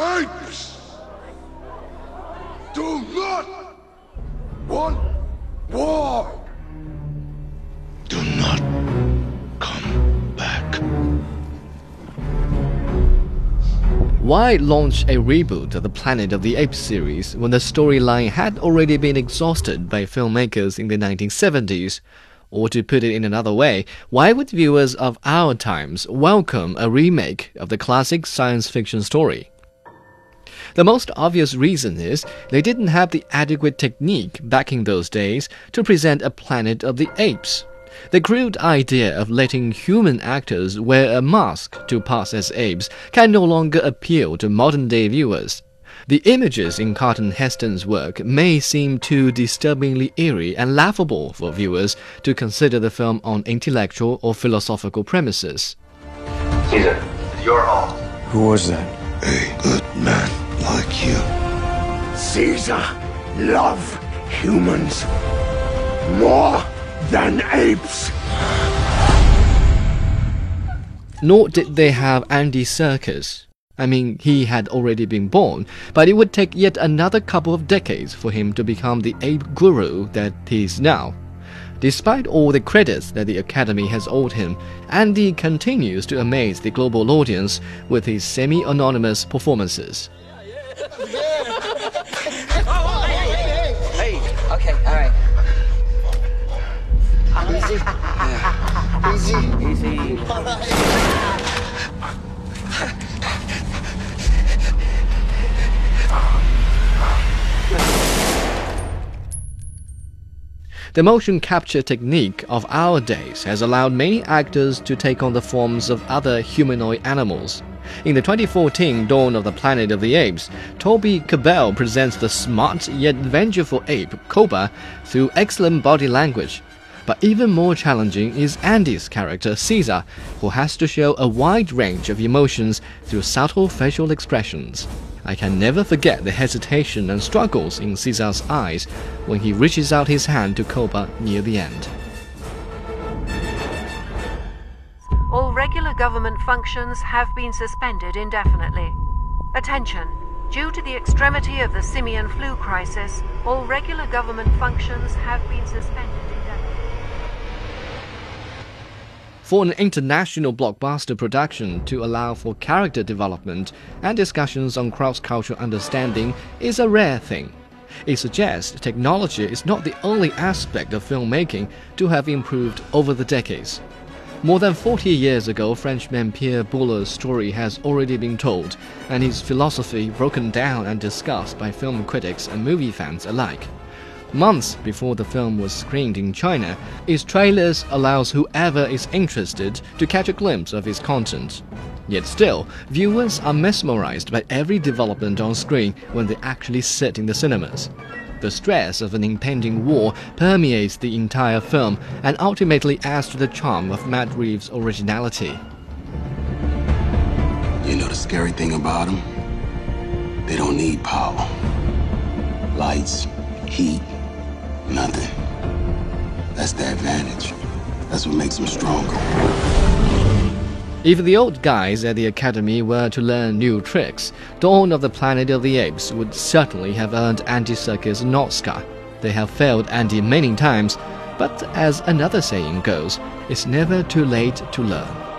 apes do not want war. Do not come back. Why launch a reboot of the Planet of the Apes series when the storyline had already been exhausted by filmmakers in the 1970s? Or to put it in another way, why would viewers of our times welcome a remake of the classic science fiction story? The most obvious reason is they didn't have the adequate technique back in those days to present a Planet of the Apes. The crude idea of letting human actors wear a mask to pass as apes can no longer appeal to modern day viewers. The images in Charlton Heston's work may seem too disturbingly eerie and laughable for viewers to consider the film on intellectual or philosophical premises. Caesar, it's your home. Who was that? A Caesar love humans more than apes. Nor did they have Andy Serkis. I mean, he had already been born, but it would take yet another couple of decades for him to become the ape guru that he is now. Despite all the credits that the Academy has owed him, Andy continues to amaze the global audience with his semi anonymous performances. Hey, okay, all right. Easy. Easy. Easy. The motion capture technique of our days has allowed many actors to take on the forms of other humanoid animals. In the 2014 Dawn of the Planet of the Apes, Toby Kebbell presents the smart yet vengeful ape Koba through excellent body language. But even more challenging is Andy's character Caesar, who has to show a wide range of emotions through subtle facial expressions. I can never forget the hesitation and struggles in Caesar's eyes when he reaches out his hand to Koba near the end. All regular government functions have been suspended indefinitely. Attention! Due to the extremity of the simian flu crisis, all regular government functions have been suspended indefinitely. For an international blockbuster production to allow for character development and discussions on cross cultural understanding is a rare thing. It suggests technology is not the only aspect of filmmaking to have improved over the decades. More than 40 years ago, Frenchman Pierre Boulle's story has already been told, and his philosophy broken down and discussed by film critics and movie fans alike. Months before the film was screened in China, its trailers allows whoever is interested to catch a glimpse of its content. Yet still, viewers are mesmerized by every development on screen when they actually sit in the cinemas. The stress of an impending war permeates the entire film and ultimately adds to the charm of Matt Reeves' originality. You know the scary thing about them? They don't need power. Lights, heat, nothing. That's the advantage. That's what makes them stronger. If the old guys at the Academy were to learn new tricks, Dawn of the Planet of the Apes would certainly have earned Andy Serkis an Oscar. They have failed Andy many times, but as another saying goes, it's never too late to learn.